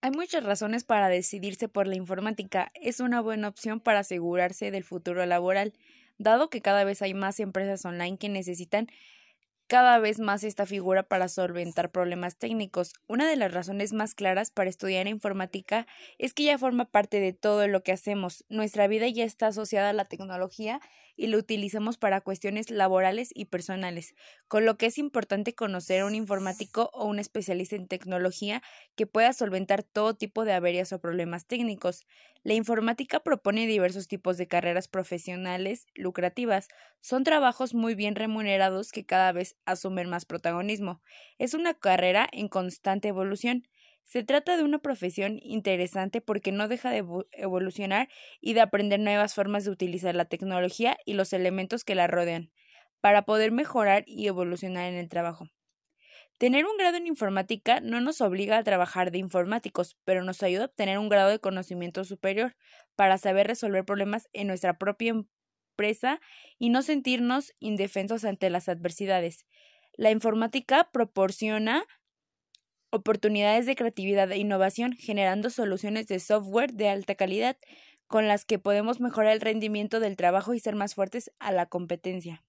Hay muchas razones para decidirse por la informática. Es una buena opción para asegurarse del futuro laboral, dado que cada vez hay más empresas online que necesitan cada vez más esta figura para solventar problemas técnicos. Una de las razones más claras para estudiar informática es que ya forma parte de todo lo que hacemos. Nuestra vida ya está asociada a la tecnología y lo utilizamos para cuestiones laborales y personales, con lo que es importante conocer a un informático o un especialista en tecnología que pueda solventar todo tipo de averías o problemas técnicos. La informática propone diversos tipos de carreras profesionales lucrativas. Son trabajos muy bien remunerados que cada vez asumen más protagonismo. Es una carrera en constante evolución. Se trata de una profesión interesante porque no deja de evolucionar y de aprender nuevas formas de utilizar la tecnología y los elementos que la rodean, para poder mejorar y evolucionar en el trabajo. Tener un grado en informática no nos obliga a trabajar de informáticos, pero nos ayuda a obtener un grado de conocimiento superior para saber resolver problemas en nuestra propia empresa y no sentirnos indefensos ante las adversidades. La informática proporciona oportunidades de creatividad e innovación, generando soluciones de software de alta calidad con las que podemos mejorar el rendimiento del trabajo y ser más fuertes a la competencia.